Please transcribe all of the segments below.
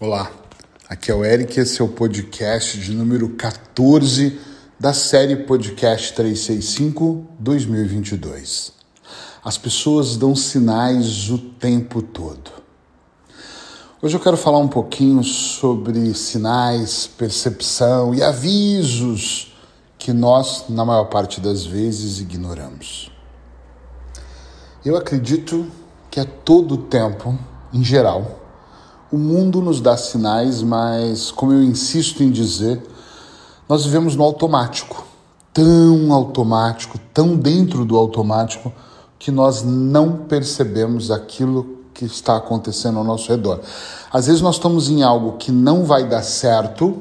Olá, aqui é o Eric, esse é o podcast de número 14 da série Podcast 365 2022. As pessoas dão sinais o tempo todo. Hoje eu quero falar um pouquinho sobre sinais, percepção e avisos que nós, na maior parte das vezes, ignoramos. Eu acredito que a todo tempo, em geral, o mundo nos dá sinais, mas, como eu insisto em dizer, nós vivemos no automático tão automático, tão dentro do automático, que nós não percebemos aquilo que está acontecendo ao nosso redor. Às vezes nós estamos em algo que não vai dar certo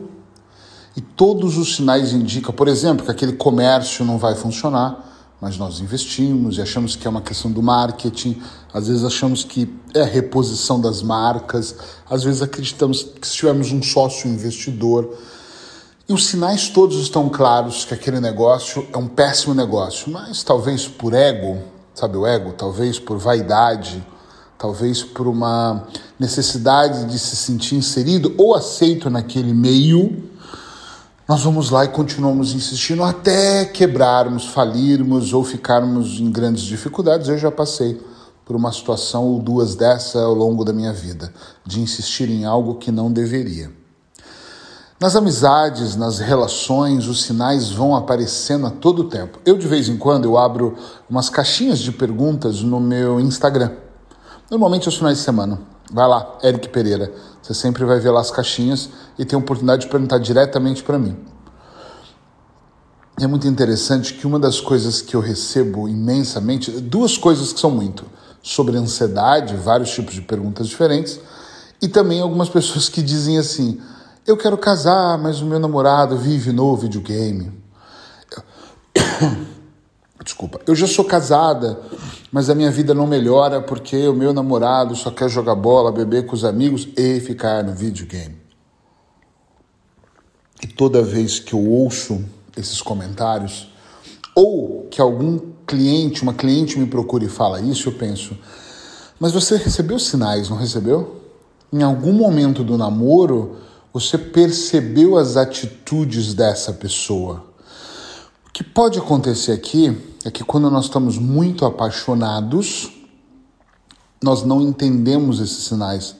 e todos os sinais indicam, por exemplo, que aquele comércio não vai funcionar mas nós investimos e achamos que é uma questão do marketing, às vezes achamos que é a reposição das marcas, às vezes acreditamos que se tivermos um sócio investidor. E os sinais todos estão claros que aquele negócio é um péssimo negócio, mas talvez por ego, sabe o ego? Talvez por vaidade, talvez por uma necessidade de se sentir inserido ou aceito naquele meio nós vamos lá e continuamos insistindo até quebrarmos, falirmos ou ficarmos em grandes dificuldades. Eu já passei por uma situação ou duas dessa ao longo da minha vida, de insistir em algo que não deveria. Nas amizades, nas relações, os sinais vão aparecendo a todo tempo. Eu de vez em quando eu abro umas caixinhas de perguntas no meu Instagram. Normalmente aos finais de semana. Vai lá, Eric Pereira. Você sempre vai ver lá as caixinhas e tem a oportunidade de perguntar diretamente para mim. É muito interessante que uma das coisas que eu recebo imensamente, duas coisas que são muito, sobre ansiedade, vários tipos de perguntas diferentes, e também algumas pessoas que dizem assim: eu quero casar, mas o meu namorado vive no videogame. Desculpa, eu já sou casada, mas a minha vida não melhora porque o meu namorado só quer jogar bola, beber com os amigos e ficar no videogame. E toda vez que eu ouço esses comentários, ou que algum cliente, uma cliente me procura e fala isso, eu penso, mas você recebeu sinais, não recebeu? Em algum momento do namoro, você percebeu as atitudes dessa pessoa. O que pode acontecer aqui é que quando nós estamos muito apaixonados, nós não entendemos esses sinais.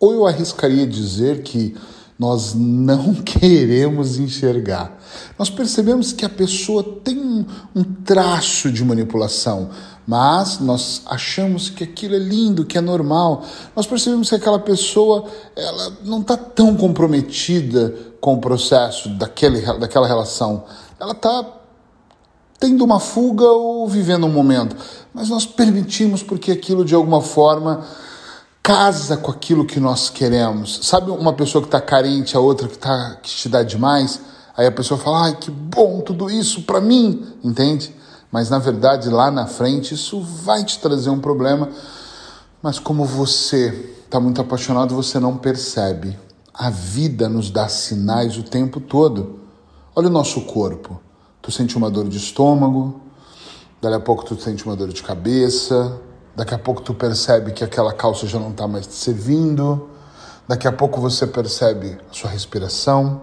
Ou eu arriscaria dizer que nós não queremos enxergar. Nós percebemos que a pessoa tem um traço de manipulação, mas nós achamos que aquilo é lindo, que é normal. Nós percebemos que aquela pessoa ela não está tão comprometida com o processo daquele, daquela relação. Ela está tendo uma fuga ou vivendo um momento, mas nós permitimos porque aquilo de alguma forma casa com aquilo que nós queremos. Sabe uma pessoa que está carente, a outra que, tá, que te dá demais? Aí a pessoa fala, ai que bom tudo isso para mim, entende? Mas na verdade lá na frente isso vai te trazer um problema. Mas como você está muito apaixonado, você não percebe. A vida nos dá sinais o tempo todo. Olha o nosso corpo tu sente uma dor de estômago, dali a pouco tu sente uma dor de cabeça, daqui a pouco tu percebe que aquela calça já não está mais te servindo, daqui a pouco você percebe a sua respiração.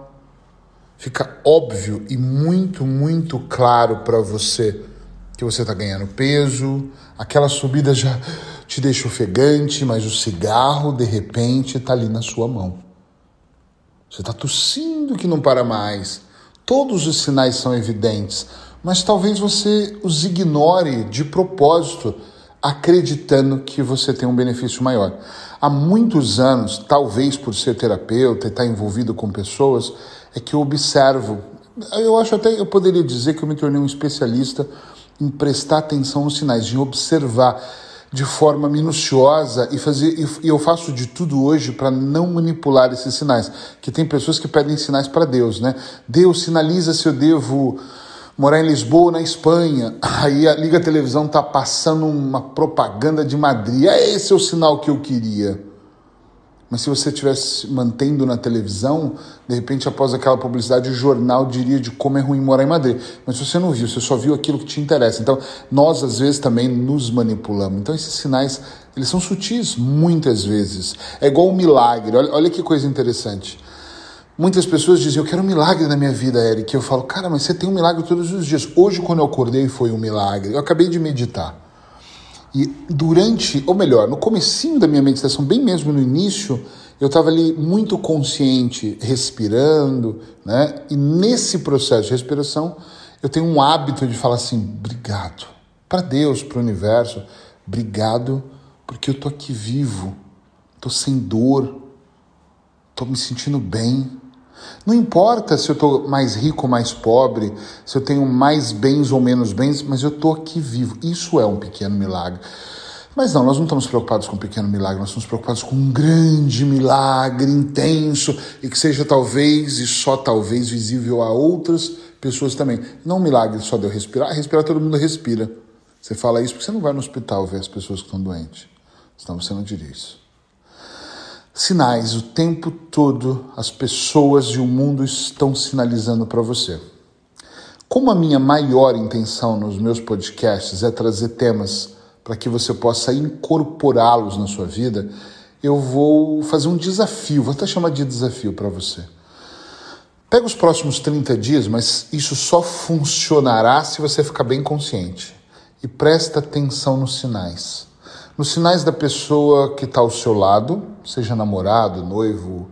Fica óbvio e muito, muito claro para você que você está ganhando peso, aquela subida já te deixa ofegante, mas o cigarro de repente está ali na sua mão. Você está tossindo que não para mais Todos os sinais são evidentes, mas talvez você os ignore de propósito, acreditando que você tem um benefício maior. Há muitos anos, talvez por ser terapeuta e estar envolvido com pessoas, é que eu observo. Eu acho até, eu poderia dizer que eu me tornei um especialista em prestar atenção nos sinais, em observar de forma minuciosa e fazer e eu faço de tudo hoje para não manipular esses sinais. Que tem pessoas que pedem sinais para Deus, né? Deus sinaliza se eu devo morar em Lisboa na Espanha. Aí a liga televisão tá passando uma propaganda de Madrid. É esse é o sinal que eu queria. Mas se você estivesse mantendo na televisão, de repente, após aquela publicidade, o jornal diria de como é ruim morar em Madrid. Mas você não viu, você só viu aquilo que te interessa. Então, nós, às vezes, também nos manipulamos. Então, esses sinais, eles são sutis, muitas vezes. É igual um milagre. Olha, olha que coisa interessante. Muitas pessoas dizem, eu quero um milagre na minha vida, Eric. Eu falo, cara, mas você tem um milagre todos os dias. Hoje, quando eu acordei, foi um milagre. Eu acabei de meditar. E durante, ou melhor, no comecinho da minha meditação, bem mesmo no início, eu estava ali muito consciente, respirando, né? E nesse processo de respiração, eu tenho um hábito de falar assim: obrigado para Deus, para o universo, obrigado porque eu tô aqui vivo, tô sem dor, tô me sentindo bem, não importa se eu estou mais rico ou mais pobre, se eu tenho mais bens ou menos bens, mas eu estou aqui vivo. Isso é um pequeno milagre. Mas não, nós não estamos preocupados com um pequeno milagre, nós estamos preocupados com um grande milagre intenso e que seja talvez e só talvez visível a outras pessoas também. Não um milagre só de eu respirar, respirar todo mundo respira. Você fala isso porque você não vai no hospital ver as pessoas que estão doentes. Senão você não diria isso sinais o tempo todo, as pessoas e o mundo estão sinalizando para você. Como a minha maior intenção nos meus podcasts é trazer temas para que você possa incorporá-los na sua vida, eu vou fazer um desafio, vou até chamar de desafio para você. Pega os próximos 30 dias, mas isso só funcionará se você ficar bem consciente. E presta atenção nos sinais nos sinais da pessoa que está ao seu lado, seja namorado, noivo,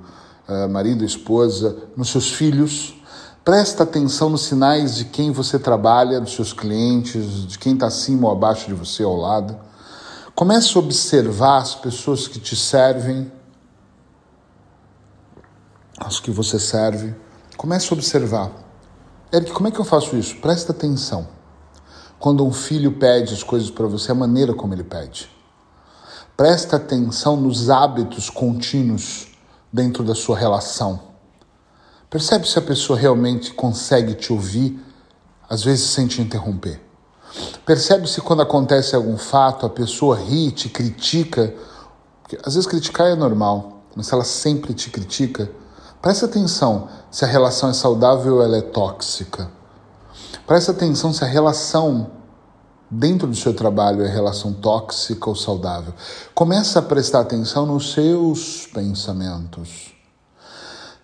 eh, marido, esposa, nos seus filhos. Presta atenção nos sinais de quem você trabalha, dos seus clientes, de quem está acima ou abaixo de você ao lado. Comece a observar as pessoas que te servem, as que você serve. Comece a observar. Eric, como é que eu faço isso? Presta atenção. Quando um filho pede as coisas para você, a maneira como ele pede. Presta atenção nos hábitos contínuos dentro da sua relação. Percebe se a pessoa realmente consegue te ouvir, às vezes sem te interromper. Percebe se quando acontece algum fato a pessoa ri, te critica. Porque, às vezes criticar é normal, mas se ela sempre te critica, presta atenção se a relação é saudável ou ela é tóxica. Presta atenção se a relação dentro do seu trabalho é relação tóxica ou saudável. Começa a prestar atenção nos seus pensamentos.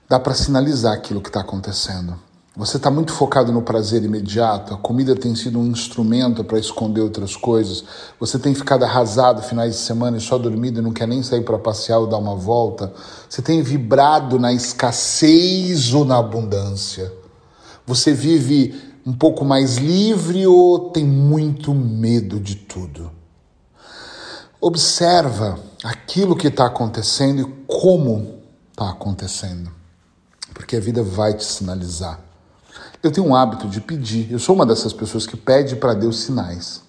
Dá para sinalizar aquilo que está acontecendo. Você está muito focado no prazer imediato, a comida tem sido um instrumento para esconder outras coisas, você tem ficado arrasado finais de semana e só dormido e não quer nem sair para passear ou dar uma volta, você tem vibrado na escassez ou na abundância. Você vive um pouco mais livre ou tem muito medo de tudo? Observa aquilo que está acontecendo e como está acontecendo, porque a vida vai te sinalizar. Eu tenho um hábito de pedir, eu sou uma dessas pessoas que pede para Deus sinais.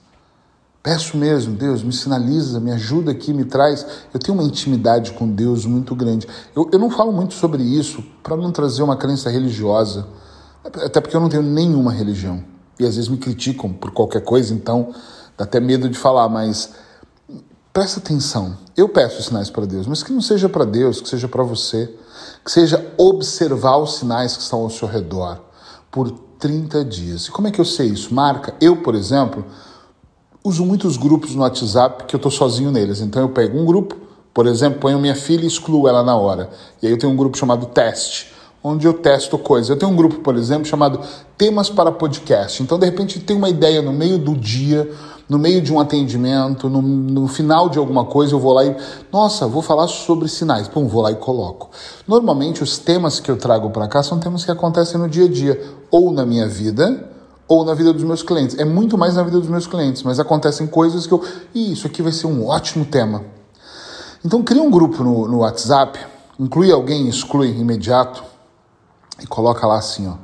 Peço mesmo, Deus, me sinaliza, me ajuda aqui, me traz. Eu tenho uma intimidade com Deus muito grande. Eu, eu não falo muito sobre isso para não trazer uma crença religiosa até porque eu não tenho nenhuma religião. E às vezes me criticam por qualquer coisa, então dá até medo de falar, mas presta atenção. Eu peço sinais para Deus, mas que não seja para Deus, que seja para você. Que seja observar os sinais que estão ao seu redor por 30 dias. E como é que eu sei isso? Marca. Eu, por exemplo, uso muitos grupos no WhatsApp que eu estou sozinho neles. Então eu pego um grupo, por exemplo, ponho minha filha e excluo ela na hora. E aí eu tenho um grupo chamado teste onde eu testo coisas. Eu tenho um grupo, por exemplo, chamado Temas para Podcast. Então, de repente, tem uma ideia no meio do dia, no meio de um atendimento, no, no, final de alguma coisa, eu vou lá e, nossa, vou falar sobre sinais. Pum, vou lá e coloco. Normalmente, os temas que eu trago para cá são temas que acontecem no dia a dia, ou na minha vida, ou na vida dos meus clientes. É muito mais na vida dos meus clientes, mas acontecem coisas que eu. Ih, isso aqui vai ser um ótimo tema. Então, cria um grupo no, no WhatsApp, inclui alguém, exclui imediato e coloca lá assim, ó, uh,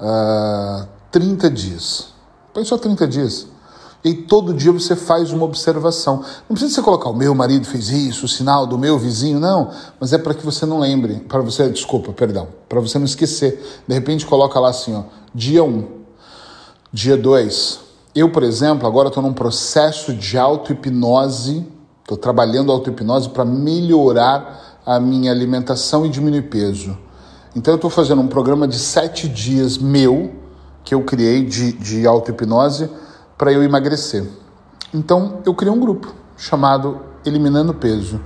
ah, 30 dias. Põe só 30 dias. E todo dia você faz uma observação. Não precisa você colocar o meu marido fez isso, o sinal do meu vizinho, não. Mas é para que você não lembre, para você, desculpa, perdão, para você não esquecer. De repente coloca lá assim, ó, dia 1, um, dia 2. Eu, por exemplo, agora estou num processo de auto-hipnose, estou trabalhando auto-hipnose para melhorar a minha alimentação e diminuir peso. Então eu estou fazendo um programa de sete dias meu, que eu criei de, de auto-hipnose, para eu emagrecer. Então eu criei um grupo chamado Eliminando Peso.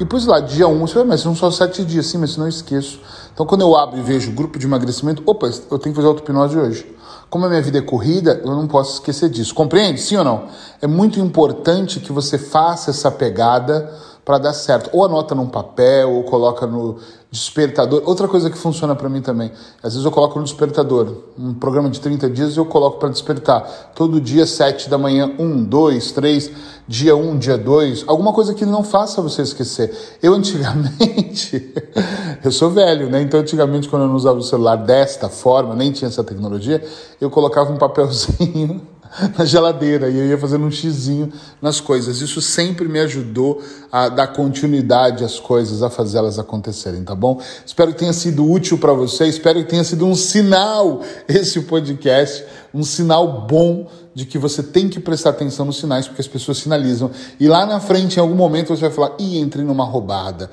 E pus lá, dia 1, um, você vai, mas são só sete dias, sim, mas não esqueço. Então quando eu abro e vejo grupo de emagrecimento, opa, eu tenho que fazer auto-hipnose hoje. Como a minha vida é corrida, eu não posso esquecer disso. Compreende? Sim ou não? É muito importante que você faça essa pegada para dar certo. Ou anota num papel, ou coloca no despertador. Outra coisa que funciona para mim também, às vezes eu coloco no despertador. Um programa de 30 dias eu coloco para despertar. Todo dia, 7 da manhã, 1, 2, 3, dia 1, dia 2. Alguma coisa que não faça você esquecer. Eu antigamente, eu sou velho, né? Então antigamente quando eu não usava o celular desta forma, nem tinha essa tecnologia, eu colocava um papelzinho na geladeira e eu ia fazendo um xizinho nas coisas. Isso sempre me ajudou a dar continuidade às coisas, a fazê-las acontecerem, tá bom? Espero que tenha sido útil para você, espero que tenha sido um sinal esse podcast, um sinal bom de que você tem que prestar atenção nos sinais, porque as pessoas sinalizam. E lá na frente, em algum momento, você vai falar: ih, entrei numa roubada.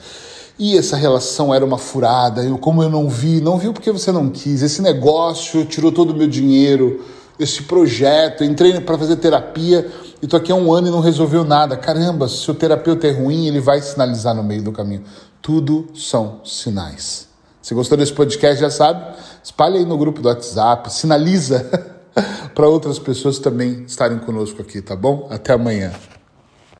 E essa relação era uma furada, eu, como eu não vi, não viu porque você não quis, esse negócio tirou todo o meu dinheiro esse projeto, entrei para fazer terapia e tô aqui há um ano e não resolveu nada. Caramba, se o terapeuta é ruim, ele vai sinalizar no meio do caminho. Tudo são sinais. Se gostou desse podcast, já sabe, espalha aí no grupo do WhatsApp, sinaliza para outras pessoas também estarem conosco aqui, tá bom? Até amanhã.